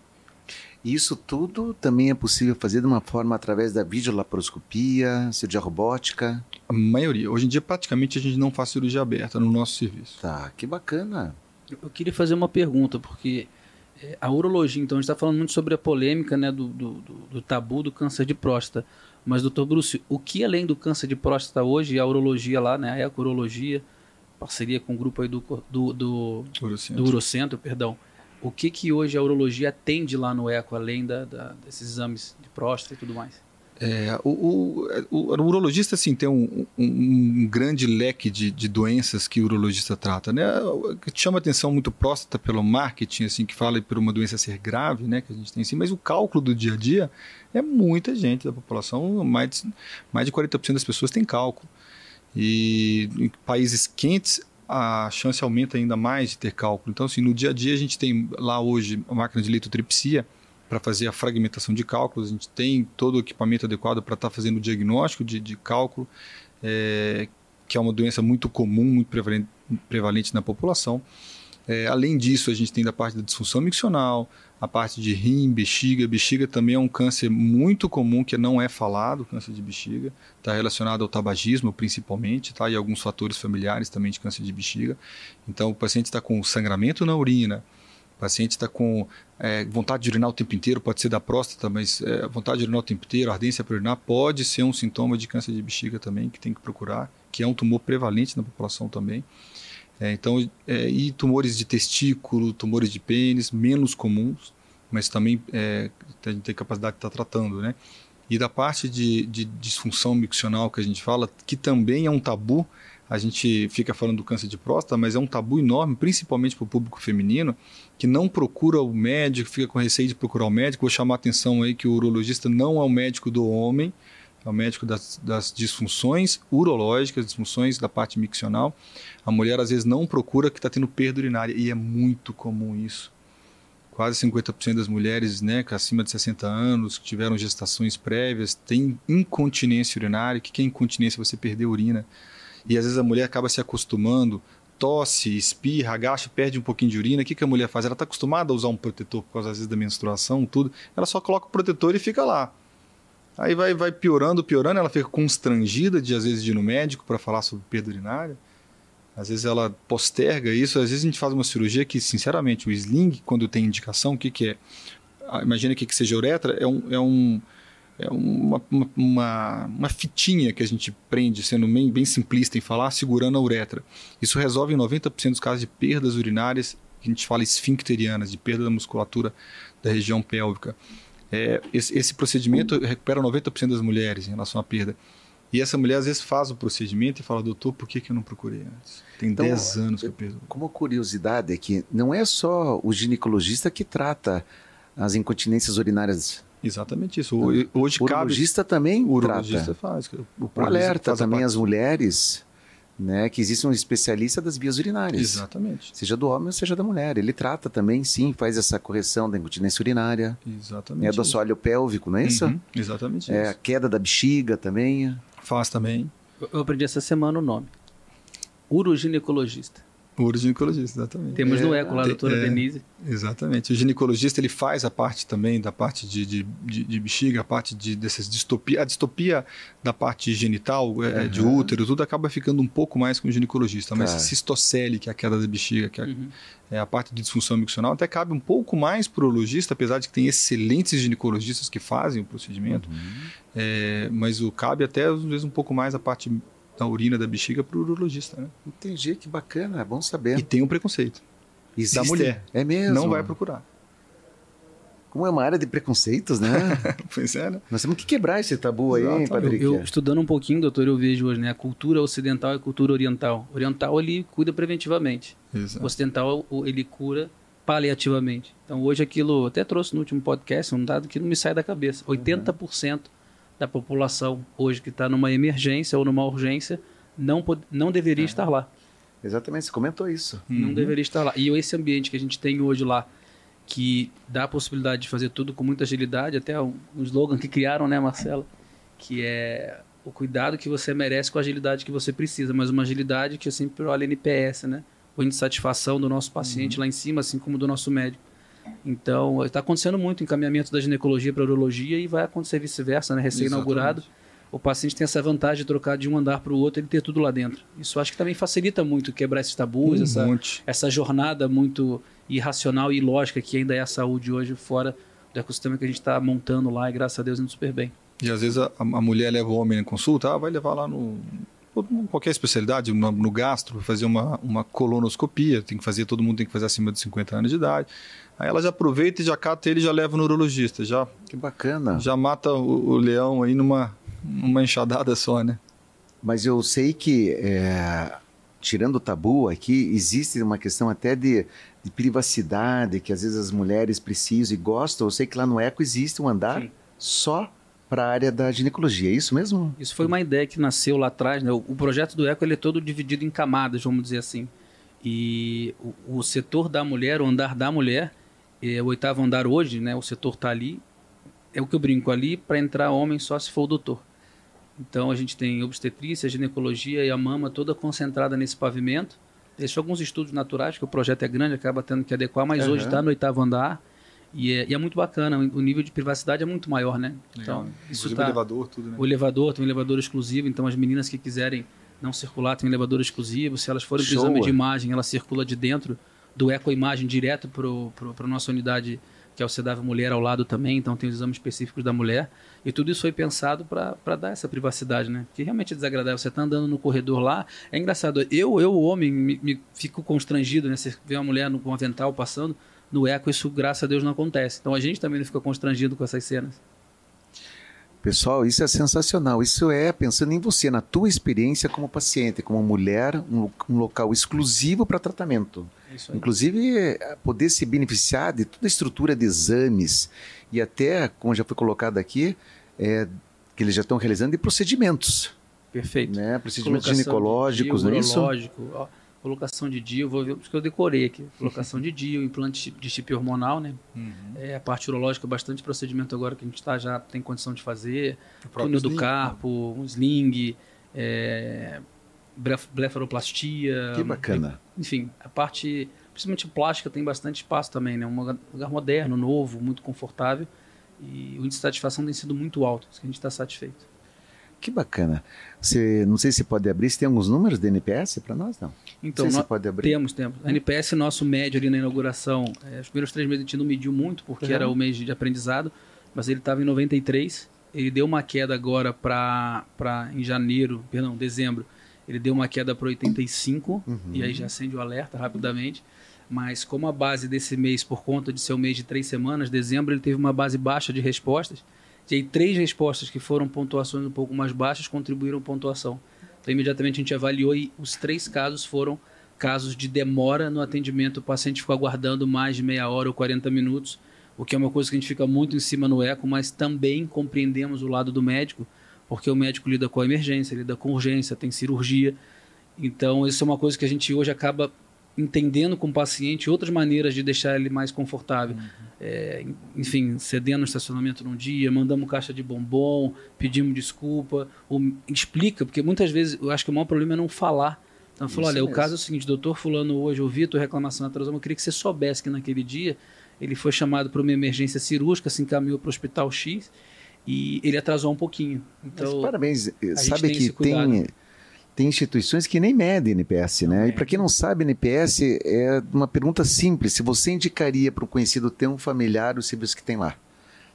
Isso tudo também é possível fazer de uma forma através da videolaparoscopia, cirurgia robótica? A maioria. Hoje em dia, praticamente, a gente não faz cirurgia aberta no nosso serviço. Tá, que bacana. Eu queria fazer uma pergunta, porque é, a urologia, então, a gente está falando muito sobre a polêmica né, do, do, do, tabu do câncer de próstata. Mas, doutor Bruce, o que além do câncer de próstata hoje, a urologia lá, né, a eco-urologia, parceria com o grupo aí do, do, do, Urocentro. do Urocentro, perdão, o que que hoje a urologia atende lá no eco, além da, da desses exames de próstata e tudo mais? É, o, o, o, urologista assim, tem um, um, um grande leque de, de, doenças que o urologista trata. Né? Chama atenção muito próstata pelo marketing, assim, que fala por uma doença ser grave, né, que a gente tem assim, mas o cálculo do dia a dia é muita gente da população, mais de, mais de 40% das pessoas têm cálculo. E em países quentes, a chance aumenta ainda mais de ter cálculo. Então, assim, no dia a dia a gente tem lá hoje a máquina de litotripsia, para fazer a fragmentação de cálculos, a gente tem todo o equipamento adequado para estar tá fazendo o diagnóstico de, de cálculo, é, que é uma doença muito comum, muito prevalente, prevalente na população. É, além disso, a gente tem da parte da disfunção miccional, a parte de rim, bexiga. Bexiga também é um câncer muito comum que não é falado, câncer de bexiga. Está relacionado ao tabagismo, principalmente, tá? e alguns fatores familiares também de câncer de bexiga. Então, o paciente está com sangramento na urina, o paciente está com é, vontade de urinar o tempo inteiro, pode ser da próstata, mas é, vontade de urinar o tempo inteiro, ardência para urinar, pode ser um sintoma de câncer de bexiga também, que tem que procurar, que é um tumor prevalente na população também. É, então, é, e tumores de testículo, tumores de pênis, menos comuns, mas também é, a gente tem capacidade de estar tá tratando, né? E da parte de, de disfunção miccional que a gente fala, que também é um tabu, a gente fica falando do câncer de próstata, mas é um tabu enorme, principalmente para o público feminino, que não procura o médico, fica com receio de procurar o médico. Vou chamar a atenção aí que o urologista não é o médico do homem. É o médico das, das disfunções urológicas, disfunções da parte miccional. A mulher às vezes não procura que está tendo perda urinária e é muito comum isso. Quase 50% das mulheres né, acima de 60 anos que tiveram gestações prévias têm incontinência urinária. O que é incontinência? Você perder urina. E às vezes a mulher acaba se acostumando tosse, espirra, agacha, perde um pouquinho de urina, o que, que a mulher faz? Ela está acostumada a usar um protetor por causa, às vezes, da menstruação, tudo. Ela só coloca o protetor e fica lá. Aí vai, vai piorando, piorando, ela fica constrangida de, às vezes, ir no médico para falar sobre perda urinária. Às vezes ela posterga isso, às vezes a gente faz uma cirurgia que, sinceramente, o sling, quando tem indicação, o que, que é? Ah, imagina que, que seja uretra, é um, é um é uma, uma, uma, fitinha que a gente prende, sendo bem, bem simplista em falar, segurando a uretra. Isso resolve em 90% dos casos de perdas urinárias, que a gente fala esfincterianas, de perda da musculatura da região pélvica. É, esse, esse, procedimento recupera 90% das mulheres em relação à perda. E essa mulher às vezes faz o procedimento e fala, doutor, por que, que eu não procurei antes? Tem então, 10 anos que eu perdo. Como curiosidade é que não é só o ginecologista que trata as incontinências urinárias Exatamente isso. Hoje, o urologista cabe... também o urologista trata. faz. O, o alerta também as mulheres, né, que existe um especialista das vias urinárias. Exatamente. Seja do homem ou seja da mulher. Ele trata também, sim, faz essa correção da incontinência urinária. Exatamente. É do assoalho pélvico, não é isso? Uhum, exatamente é, isso. A queda da bexiga também. Faz também. Eu aprendi essa semana o nome. Uroginecologista. O ginecologista, exatamente. Temos é, no eco lá a doutora é, Denise. Exatamente. O ginecologista ele faz a parte também da parte de, de, de, de bexiga, a parte de, dessas distopia. A distopia da parte genital, uhum. de útero, tudo acaba ficando um pouco mais com o ginecologista. Mas tá. cistocele, que é a queda da bexiga, que é, uhum. é, a parte de disfunção miccional, até cabe um pouco mais para o urologista, apesar de que tem excelentes ginecologistas que fazem o procedimento. Uhum. É, mas o cabe até, às vezes, um pouco mais a parte da urina da bexiga para o urologista. Né? Entendi, que bacana, é bom saber. E tem um preconceito. Existe? Da mulher. É mesmo? Não vai procurar. Como é uma área de preconceitos, né? pois é, né? Nós temos que quebrar esse tabu aí, hein, Padre? Eu, eu, estudando um pouquinho, doutor, eu vejo hoje, né? A cultura ocidental e a cultura oriental. Oriental, ele cuida preventivamente. Exato. O ocidental, ele cura paliativamente. Então, hoje aquilo, até trouxe no último podcast, um dado que não me sai da cabeça. 80% uhum da população hoje que está numa emergência ou numa urgência não, não deveria é. estar lá. Exatamente, você comentou isso. Não uhum. deveria estar lá. E esse ambiente que a gente tem hoje lá, que dá a possibilidade de fazer tudo com muita agilidade, até um, um slogan que criaram, né, Marcela? Que é o cuidado que você merece com a agilidade que você precisa, mas uma agilidade que eu sempre olho NPS, né? O índice de satisfação do nosso paciente uhum. lá em cima, assim como do nosso médico. Então, está acontecendo muito encaminhamento da ginecologia para a urologia e vai acontecer vice-versa, né? Recém-inaugurado. O paciente tem essa vantagem de trocar de um andar para o outro e ter tudo lá dentro. Isso acho que também facilita muito quebrar esses tabus, um essa, essa jornada muito irracional e ilógica que ainda é a saúde hoje fora do ecossistema que a gente está montando lá e graças a Deus indo super bem. E às vezes a, a mulher leva o homem em consulta, ah, vai levar lá no, qualquer especialidade, no, no gastro, fazer uma, uma colonoscopia, tem que fazer, todo mundo tem que fazer acima de 50 anos de idade. Aí ela já aproveita e já cata ele e já leva no urologista. Já, que bacana. Já mata o, o leão aí numa, numa enxadada só, né? Mas eu sei que, é, tirando o tabu aqui, existe uma questão até de, de, privacidade, que às vezes as mulheres precisam e gostam. Eu sei que lá no ECO existe um andar Sim. só para a área da ginecologia, é isso mesmo? Isso foi uma ideia que nasceu lá atrás. Né? O, projeto do ECO ele é todo dividido em camadas, vamos dizer assim. E o, o setor da mulher, o andar da mulher, é, o oitavo andar hoje, né, o setor está ali, é o que eu brinco ali, para entrar homem só se for o doutor. Então a gente tem obstetrícia, ginecologia e a mama toda concentrada nesse pavimento. Existem alguns estudos naturais, que o projeto é grande, acaba tendo que adequar, mas uhum. hoje está no oitavo andar. E é, e é, muito bacana, o nível de privacidade é muito maior, né? Então, Legal. isso tá, o elevador, tudo, né? O elevador, tem um elevador exclusivo, então as meninas que quiserem não circular, tem um elevador exclusivo. Se elas forem para exame de imagem, ela circula de dentro do ecoimagem direto para a nossa unidade, que é o CEDAV Mulher ao lado também, então tem os exames específicos da mulher. E tudo isso foi pensado para dar essa privacidade, né? Que realmente é desagradável. Você está andando no corredor lá, é engraçado. Eu, eu homem, me, me fico constrangido, né? Você vê uma mulher com um avental passando, no eco isso, graças a Deus, não acontece. Então a gente também não fica constrangido com essas cenas. Pessoal, isso é sensacional. Isso é pensando em você, na tua experiência como paciente, como mulher, um, um local exclusivo para tratamento. Inclusive, poder se beneficiar de toda a estrutura de exames e até, como já foi colocado aqui, é, que eles já estão realizando de procedimentos. Perfeito. Né? Procedimentos colocação ginecológicos, não é isso? Colocação de DIU, vou ver porque eu decorei aqui. Colocação de DIU, implante de chip hormonal, né? Uhum. É, a parte urológica, bastante procedimento agora que a gente tá, já tem condição de fazer. Túnel do carpo, um sling, é, blefaroplastia. Que bacana. Enfim, a parte, principalmente plástica, tem bastante espaço também, né? Um lugar moderno, novo, muito confortável. E o índice de satisfação tem sido muito alto, isso que a gente está satisfeito. Que bacana. Você, não sei se pode abrir, se tem alguns números de NPS para nós, não? Então, não nós pode abrir. temos, temos. A NPS, nosso médio ali na inauguração, é, os primeiros três meses a gente não mediu muito, porque uhum. era o mês de aprendizado, mas ele estava em 93. Ele deu uma queda agora para em janeiro, perdão, dezembro, ele deu uma queda para 85, uhum. e aí já acende o alerta rapidamente. Mas como a base desse mês, por conta de ser um mês de três semanas, dezembro ele teve uma base baixa de respostas, e aí três respostas que foram pontuações um pouco mais baixas contribuíram pontuação. Então imediatamente a gente avaliou e os três casos foram casos de demora no atendimento, o paciente ficou aguardando mais de meia hora ou 40 minutos, o que é uma coisa que a gente fica muito em cima no eco, mas também compreendemos o lado do médico, porque o médico lida com a emergência, lida com urgência, tem cirurgia. Então, isso é uma coisa que a gente hoje acaba entendendo com o paciente outras maneiras de deixar ele mais confortável. Uhum. É, enfim, cedendo no estacionamento num dia, mandamos caixa de bombom, pedimos desculpa, ou explica, porque muitas vezes eu acho que o maior problema é não falar. Então, falou: olha, mesmo. o caso é o seguinte, doutor Fulano, hoje ouvi a tua reclamação atrasada, eu queria que você soubesse que naquele dia ele foi chamado para uma emergência cirúrgica, se encaminhou para o hospital X e ele atrasou um pouquinho. Então, Mas, parabéns, sabe que tem tem instituições que nem medem NPS, né? Não e para quem não sabe, NPS é uma pergunta simples. Se você indicaria para um conhecido ter um familiar os serviços que tem lá?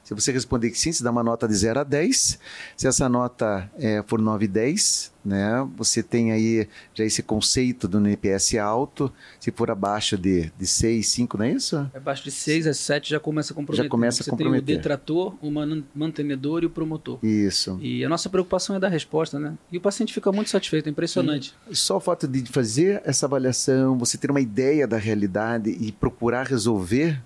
Se você responder que sim, você dá uma nota de 0 a 10. Se essa nota é, for 9 e 10, né, você tem aí já esse conceito do NPS alto. Se for abaixo de, de 6, 5, não é isso? Abaixo de 6 a 7 já começa a comprometer. Já começa a comprometer. Você tem o detrator, o mantenedor e o promotor. Isso. E a nossa preocupação é dar resposta, né? E o paciente fica muito satisfeito, é impressionante. Sim. Só o fato de fazer essa avaliação, você ter uma ideia da realidade e procurar resolver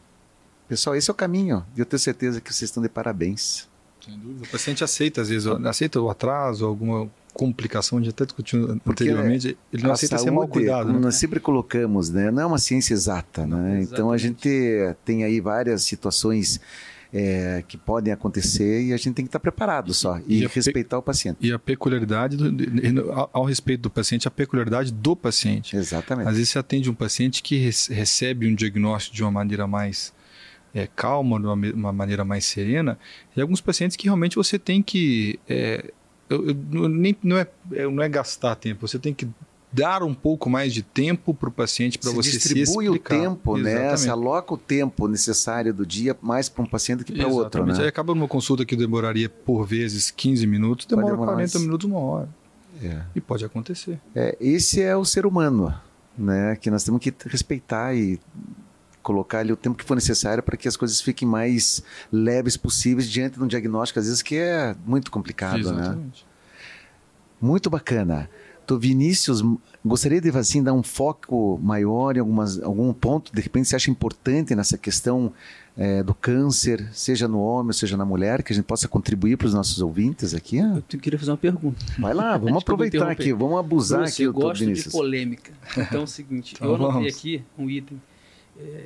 Pessoal, esse é o caminho. E eu tenho certeza que vocês estão de parabéns. Sem dúvida. O paciente aceita, às vezes, aceita o atraso, alguma complicação, a gente até discutiu anteriormente, ele não aceita saúde, ser mal cuidado. Né? nós sempre colocamos, né? não é uma ciência exata. Né? Então a gente tem aí várias situações é, que podem acontecer e a gente tem que estar preparado só e, e respeitar o paciente. E a peculiaridade, do, ao, ao, respeito do paciente, a peculiaridade do paciente. Exatamente. Às vezes você atende um paciente que recebe um diagnóstico de uma maneira mais é, calma, de uma, uma, maneira mais serena, e alguns pacientes que realmente você tem que. É, eu, eu, nem, não, é, é, não é gastar tempo, você tem que dar um pouco mais de tempo para o paciente para você distribui se o tempo, né? Exatamente. né? Se aloca o tempo necessário do dia mais para um paciente que para outro, né? Aí acaba numa consulta que demoraria por vezes 15 minutos, demora 40 mais. minutos, uma hora. É. E pode acontecer. É, esse é o ser humano, né? Que nós temos que respeitar e colocar ali o tempo que for necessário para que as coisas fiquem mais leves possíveis diante de um diagnóstico, às vezes, que é muito complicado, né? Exatamente. né? Muito bacana. Tô Vinícius, gostaria de assim dar um foco maior em algumas, algum ponto, de repente você acha importante nessa questão é, do câncer, seja no homem, seja na mulher, que a gente possa contribuir para os nossos ouvintes aqui? Eu queria fazer uma pergunta. Vai lá, vamos aproveitar aqui, vamos abusar Bruce, aqui. Eu gosto de polêmica. Então é o seguinte, então, eu anotei aqui um item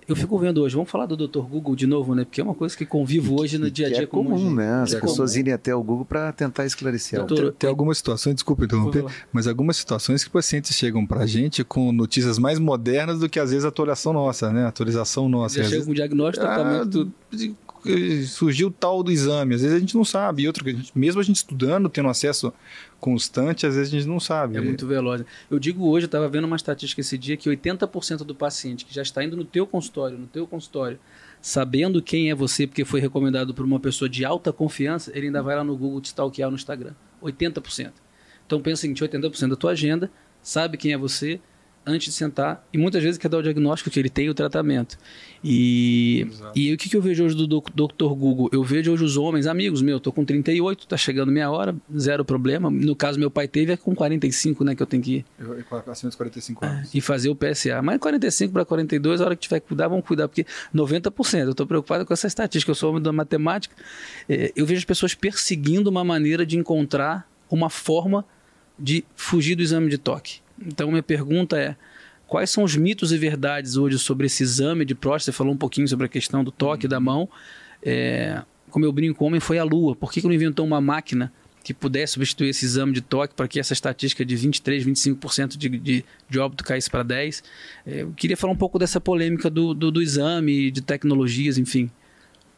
eu fico vendo hoje, vamos falar do Dr. Google de novo, né? Porque é uma coisa que convivo hoje no dia a dia. É comum, né? As é pessoas comum. irem até o Google para tentar esclarecer. Doutor, tem, tem algumas situações, desculpa interromper, mas algumas situações que pacientes chegam para a gente com notícias mais modernas do que às vezes a atualização nossa, né? A atualização nossa. Já chega com diagnóstico, ah, tratamento. surgiu tal do exame, às vezes a gente não sabe. E outra, mesmo a gente estudando, tendo acesso constante, às vezes a gente não sabe. É muito veloz. Eu digo hoje, eu estava vendo uma estatística esse dia que 80% do paciente que já está indo no teu consultório, no teu consultório, sabendo quem é você porque foi recomendado por uma pessoa de alta confiança, ele ainda vai lá no Google te stalkear no Instagram. 80%. Então pensa em 80% da tua agenda, sabe quem é você, antes de sentar e muitas vezes quer dar o diagnóstico que ele tem e o tratamento. E, e o que, que eu vejo hoje do Dr. Google? Eu vejo hoje os homens, amigos meu, tô com 38, tá chegando meia hora, zero problema. No caso, meu pai teve é com 45, né, que eu tenho que ir. Acima dos 45 anos. É, e fazer o PSA. Mas 45 para 42, a hora que tiver que cuidar, vamos cuidar, porque 90%. Eu tô preocupado com essa estatística, eu sou homem da matemática. É, eu vejo as pessoas perseguindo uma maneira de encontrar uma forma de fugir do exame de toque. Então, minha pergunta é: quais são os mitos e verdades hoje sobre esse exame de próstata? Você falou um pouquinho sobre a questão do toque da mão. É, como eu brinco, o homem foi a lua. Por que, que não inventou uma máquina que pudesse substituir esse exame de toque para que essa estatística de 23%, 25% de, de, de óbito caísse para 10%? É, eu queria falar um pouco dessa polêmica do, do, do exame, de tecnologias, enfim.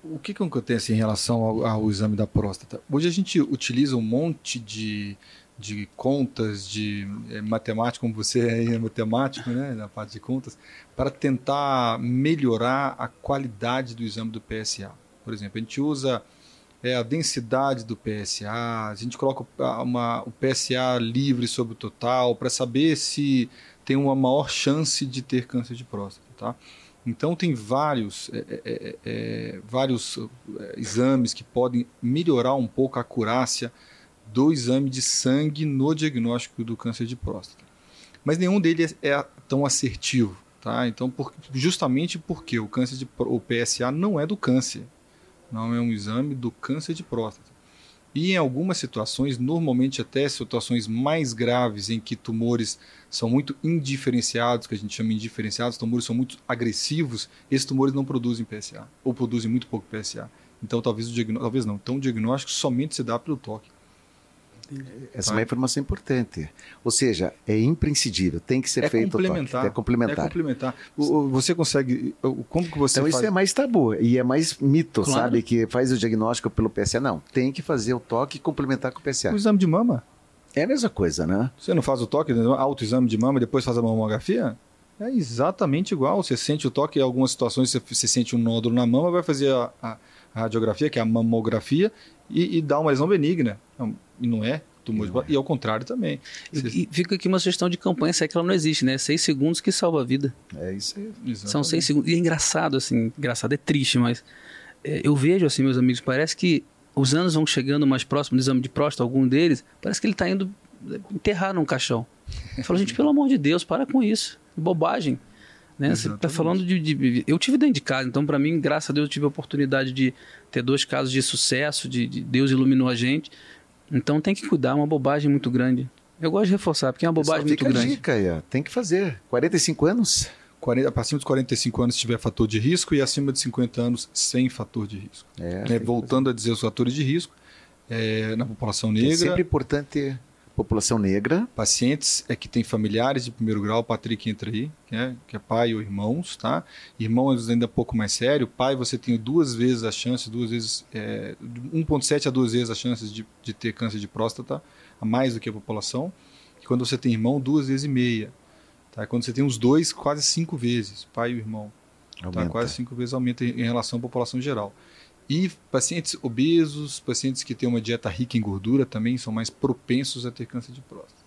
O que, que acontece em relação ao, ao exame da próstata? Hoje a gente utiliza um monte de de contas, de é, matemática, como você é matemático, né, na parte de contas, para tentar melhorar a qualidade do exame do PSA. Por exemplo, a gente usa é, a densidade do PSA, a gente coloca uma, o PSA livre sobre o total para saber se tem uma maior chance de ter câncer de próstata. Tá? Então tem vários, é, é, é vários exames que podem melhorar um pouco a acurácia do exame de sangue no diagnóstico do câncer de próstata. Mas nenhum deles é tão assertivo, tá? Então, por, justamente porque o câncer de o PSA não é do câncer, não é um exame do câncer de próstata. E em algumas situações, normalmente até situações mais graves em que tumores são muito indiferenciados, que a gente chama indiferenciados, tumores são muito agressivos, esses tumores não produzem PSA ou produzem muito pouco PSA. Então talvez o diagnóstico, talvez não, então o diagnóstico somente se dá pelo toque. Essa é uma informação importante. Ou seja, é imprescindível, tem que ser é feito complementar, É complementar. É complementar. você consegue. Como que você Então faz? isso é mais tabu e é mais mito, claro. sabe? Que faz o diagnóstico pelo PSA. Não, tem que fazer o toque e complementar com o PSA. O exame de mama? É a mesma coisa, né? Você não faz o toque, autoexame de mama e depois faz a mamografia? É exatamente igual. Você sente o toque, em algumas situações você, sente um nódulo na mama, vai fazer a, a radiografia, que é a mamografia, e, e dá uma lesão benigna. E não é tumor de... E ao contrário também. E, e, fica aqui uma sugestão de campanha, se é que ela não existe, né? Seis segundos que salva a vida. É isso aí. Exatamente. São seis segundos. E é engraçado, assim, engraçado, é triste, mas é, eu vejo, assim, meus amigos, parece que os anos vão chegando mais próximo do exame de próstata, algum deles, parece que ele está indo enterrar num caixão. Eu falo, gente, pelo amor de Deus, para com isso. Bobagem. Né? Você está falando de, de, Eu tive dentro de casa, então, para mim, graças a Deus, eu tive a oportunidade de ter dois casos de sucesso, de, de Deus iluminou a gente. Então tem que cuidar, é uma bobagem muito grande. Eu gosto de reforçar, porque é uma bobagem muito grande. Dica aí, tem que fazer. 45 anos? 40, acima dos 45 anos se tiver fator de risco e acima de 50 anos sem fator de risco. É, né? Voltando a dizer os fatores de risco, é, na população negra. É sempre importante população negra. Pacientes é que tem familiares de primeiro grau, o Patrick entra aí, que é, que é pai ou irmãos, tá? Irmãos ainda é um pouco mais sério. Pai, você tem duas vezes a chance, duas vezes, é, 1,7 a duas vezes a chance de, de ter câncer de próstata, a mais do que a população. E quando você tem irmão, duas vezes e meia. Tá? Quando você tem os dois, quase cinco vezes, pai e irmão. Tá? Quase cinco vezes aumenta em relação à população geral. E pacientes obesos, pacientes que têm uma dieta rica em gordura também são mais propensos a ter câncer de próstata.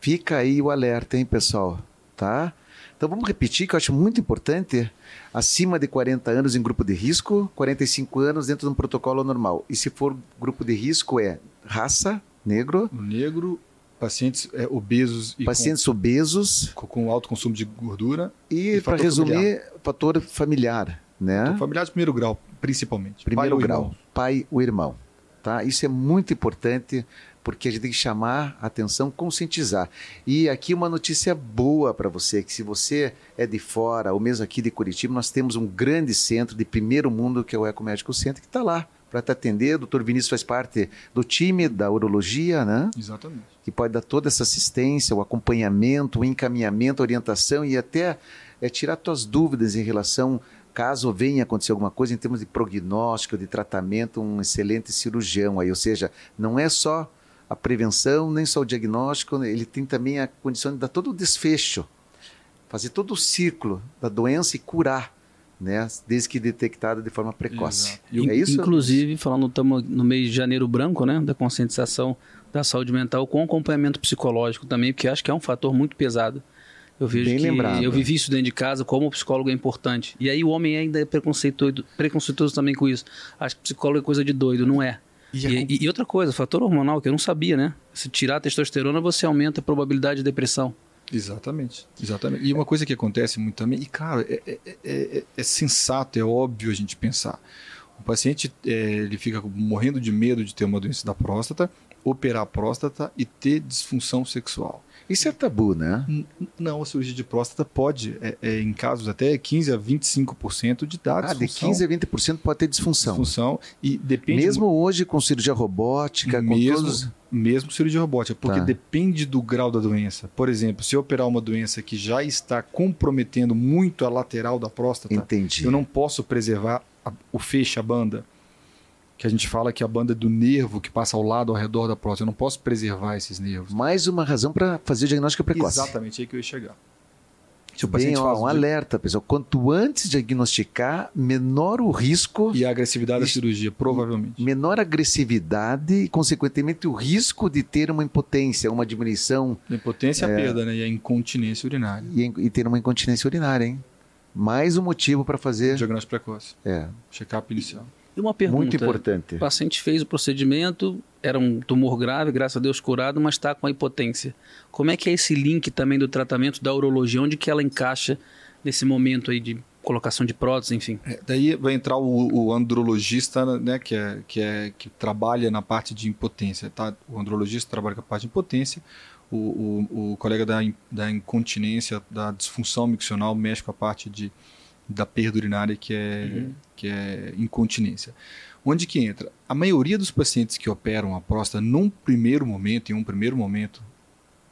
Fica aí o alerta, hein, pessoal? Tá? Então vamos repetir que eu acho muito importante. Acima de 40 anos em grupo de risco, 45 anos dentro de um protocolo normal. E se for grupo de risco é raça, negro. negro, pacientes é, obesos e pacientes com, obesos com, com, alto consumo de gordura e, e para resumir familiar. fator familiar né fator familiar de primeiro grau principalmente. Primeiro pai grau, pai o irmão. Tá? Isso é muito importante porque a gente tem que chamar a atenção, conscientizar. E aqui uma notícia boa para você, que se você é de fora, ou mesmo aqui de Curitiba, nós temos um grande centro de primeiro mundo, que é o Ecomédico Centro, que está lá para te atender. O doutor Vinícius faz parte do time da urologia, né? Exatamente. Que pode dar toda essa assistência, o acompanhamento, o encaminhamento, a orientação e até é, tirar suas dúvidas em relação caso venha acontecer alguma coisa em termos de prognóstico, de tratamento, um excelente cirurgião aí, ou seja, não é só a prevenção, nem só o diagnóstico, ele tem também a condição de dar todo o desfecho, fazer todo o ciclo da doença e curar, né, desde que detectada de forma precoce. E, é isso? Inclusive, falando estamos no mês de janeiro branco, né, da conscientização da saúde mental com acompanhamento psicológico também, porque acho que é um fator muito pesado Eu vejo Bem que lembrado. eu vivi isso dentro de casa, como o psicólogo é importante. E aí o homem ainda é preconceituoso, preconceituoso também com isso. Acho que psicólogo é coisa de doido, não é. E E, e- e outra coisa, fator hormonal que eu não sabia, né? Se tirar a testosterona, você aumenta a probabilidade de depressão. Exatamente, exatamente. E uma coisa que acontece muito também, e claro, é, é- é- é- é sensato, é óbvio a gente pensar. O paciente é, ele fica morrendo de medo de ter uma doença da próstata, operar a próstata e ter disfunção sexual. Isso é tabu, né? N- Não, a cirurgia de próstata pode, é- é, em casos até 15 a 25% de dar Ah, de disfunção. 15 a 20% pode ter disfunção. disfunção e depende Mesmo hoje com cirurgia robótica, com mesmo, todos... mesmo cirurgia robótica, porque Tá. depende do grau da doença. Por exemplo, se eu operar uma doença que já está comprometendo muito a lateral da próstata, Entendi. eu não posso preservar a- o feixe, a banda, que a gente fala que é a banda do nervo que passa ao lado, ao redor da próstata. Eu não posso preservar esses nervos. Mais uma razão para fazer o diagnóstico precoce. Exatamente aí que eu ia chegar. Se o Bem, paciente ó, faz um di- alerta, pessoal. Quanto antes diagnosticar, menor o risco, e a agressividade da cirurgia, provavelmente. menor agressividade e, consequentemente, o risco de ter uma impotência, uma diminuição A impotência, É. a perda, né? E a incontinência urinária. e, e ter uma incontinência urinária, hein? Mais um motivo para fazer. Diagnóstico precoce. É, Check-up inicial. E uma pergunta. muito importante. O paciente fez o procedimento, era um tumor grave, graças a Deus curado, mas está com a hipotência. Como é que é esse link também do tratamento da urologia? Onde que ela encaixa nesse momento aí de colocação de prótese, enfim? É, daí vai entrar o, o andrologista, né, que, é, que, é, que trabalha na parte de impotência. Tá? O andrologista trabalha com a parte de impotência, o, o, o colega da, da incontinência, da disfunção miccional, mexe com a parte de, da perda urinária, que é, que é incontinência. Onde que entra? A maioria dos pacientes que operam a próstata, num primeiro momento, em um primeiro momento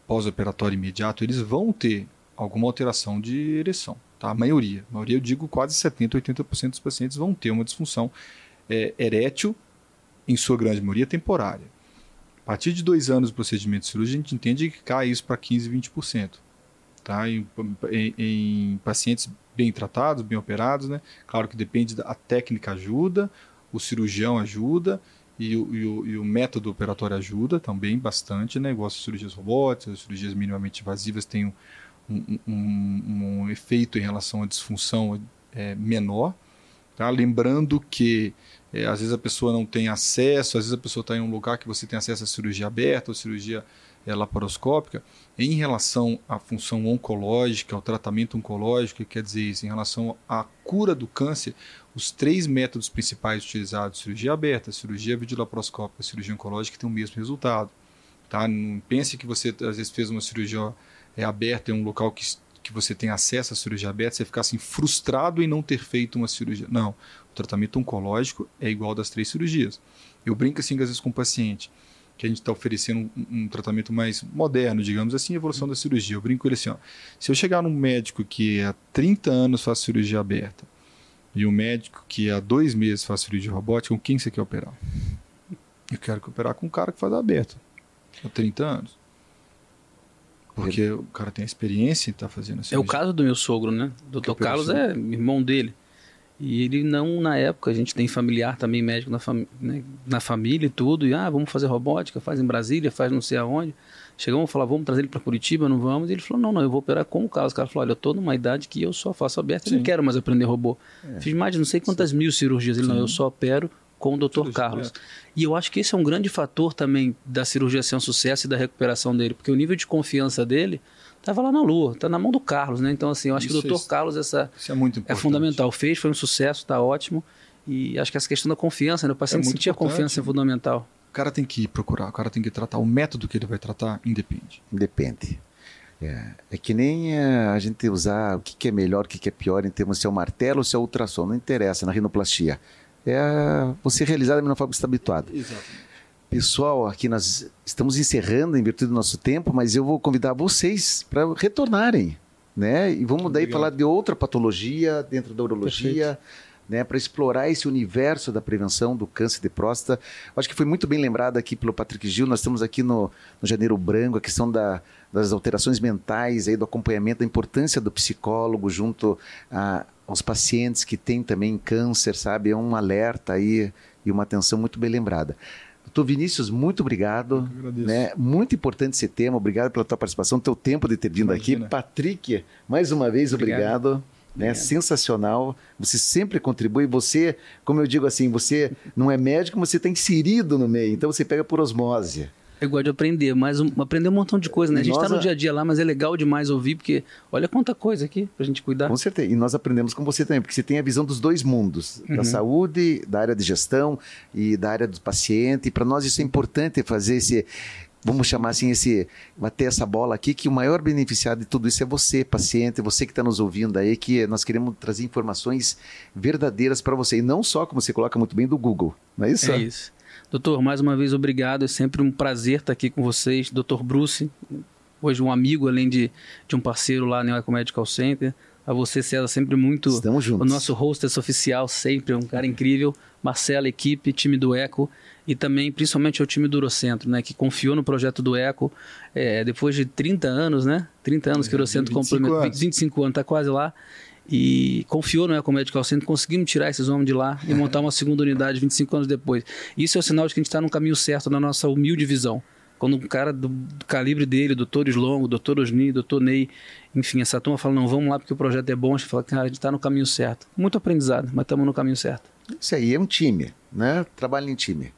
pós-operatório imediato, eles vão ter alguma alteração de ereção. Tá? A maioria. A maioria, eu digo quase 70%, 80% dos pacientes vão ter uma disfunção é, erétil, em sua grande maioria temporária. A partir de dois anos do procedimento cirúrgico, a gente entende que cai isso para 15%, 20%. Tá? Em, em- em pacientes bem tratados, bem operados, né? claro que depende da a técnica ajuda, o cirurgião ajuda e o, e o- e o método operatório ajuda também bastante, né? igual as cirurgias robóticas, as cirurgias minimamente invasivas têm um, um- um- um efeito em relação à disfunção é, menor. Tá? Lembrando que é, às vezes a pessoa não tem acesso, às vezes a pessoa está em um lugar que você tem acesso à cirurgia aberta ou cirurgia é, laparoscópica. Em relação à função oncológica, ao tratamento oncológico, quer dizer isso, em relação à cura do câncer, os três métodos principais utilizados, cirurgia aberta, cirurgia videolaparoscópica, cirurgia oncológica, têm o mesmo resultado. Tá? Não pense que você às vezes fez uma cirurgia é, aberta em um local que, que você tem acesso à cirurgia aberta, você ficar assim frustrado em não ter feito uma cirurgia. Não, o tratamento oncológico é igual das três cirurgias. Eu brinco assim às vezes com o paciente que a gente está oferecendo um, um tratamento mais moderno, digamos assim, evolução da cirurgia. Eu brinco com ele assim, ó, se eu chegar num médico que há 30 anos faz cirurgia aberta e um médico que há dois meses faz cirurgia robótica, com quem você quer operar? Eu quero que operar com um cara que faz aberta há 30 anos. Porque o cara tem a experiência em estar fazendo a É o cirurgia. caso do meu sogro, né? Dr. Carlos é irmão dele. E ele não, na época, a gente tem familiar também médico na, fami né, na família e tudo. E, ah, vamos fazer robótica, faz em Brasília, faz não sei aonde. Chegamos a falar, vamos trazer ele para Curitiba, não vamos? E ele falou, não, não, eu vou operar com o Carlos. O cara falou, olha, eu tô numa idade que eu só faço aberto, eu não Sim. quero mais aprender robô. Fiz mais de não sei quantas mil cirurgias. Ele, não, Sim. eu só opero com o Dr. Carlos. aberta. E eu acho que esse é um grande fator também da cirurgia ser um sucesso e da recuperação dele, porque o nível de confiança dele estava lá na lua, tá na mão do Carlos, né? Então, assim, eu acho Isso, que o Dr. isso. Carlos, essa Isso é muito é fundamental. Fez, foi um sucesso, está ótimo. E acho que essa questão da confiança, né? O paciente É sentir a confiança é fundamental. O cara tem que ir procurar, o cara tem que tratar. O método que ele vai tratar independe. Depende. É, é que nem é, a gente usar o que, que é melhor, o que, que é pior em termos se é o martelo ou se é o ultrassom. Não interessa na rinoplastia. É você realizar da mesma forma que você está habituado. Exatamente. Pessoal, aqui nós estamos encerrando em virtude do nosso tempo, mas eu vou convidar vocês para retornarem, né? E vamos daí falar de outra patologia dentro da urologia, né? Para explorar esse universo da prevenção do câncer de próstata. Acho que foi muito bem lembrado aqui pelo Patrick Gil. Nós estamos aqui no, no Janeiro Branco, a questão da, das alterações mentais, aí do acompanhamento, da importância do psicólogo junto a, aos pacientes que têm também câncer, sabe? É um alerta aí e uma atenção muito bem lembrada. Doutor Vinícius, muito obrigado. Né? Muito importante esse tema. Obrigado pela tua participação, teu tempo de ter vindo Imagina. aqui. Patrick, mais uma vez, obrigado. obrigado. Né? Sensacional. Você sempre contribui. Você, como eu digo assim, você não é médico, mas você está inserido no meio. Então você pega por osmose. Eu gosto de aprender, mas um, aprender um montão de coisa, né? A gente está no dia a dia lá, mas é legal demais ouvir, porque olha quanta coisa aqui para a gente cuidar. Com certeza. E nós aprendemos com você também, porque você tem a visão dos dois mundos, uhum. da saúde, da área de gestão e da área do paciente. E para nós isso é importante fazer esse, vamos chamar assim, esse, bater essa bola aqui, que o maior beneficiado de tudo isso é você, paciente, você que está nos ouvindo aí, que nós queremos trazer informações verdadeiras para você. E não só, como você coloca muito bem, do Google. Não é isso? É isso. Doutor, mais uma vez obrigado. É sempre um prazer estar aqui com vocês. Doutor Bruce, hoje um amigo, além de, de um parceiro lá no Eco Medical Center. A você, César, sempre muito. Estamos juntos. O nosso hostess oficial, sempre um cara incrível. Marcela, equipe, time do Eco. E também, principalmente, ao time do Urocentro, né? Que confiou no projeto do Eco. É, depois de 30 anos, né? 30 anos que o Urocentro complementou. 25 anos, está quase lá e confiou no Ecomedical Center, conseguimos tirar esses homens de lá e montar uma segunda unidade 25 anos depois. Isso é o sinal de que a gente está no caminho certo, na nossa humilde visão. Quando um cara do, do calibre dele, doutor Slongo, doutor Osni, doutor Ney, enfim, essa turma fala, não, vamos lá porque o projeto é bom, a gente fala, cara, a gente está no caminho certo. Muito aprendizado, mas estamos no caminho certo. Isso aí é um time, né? Trabalho em time.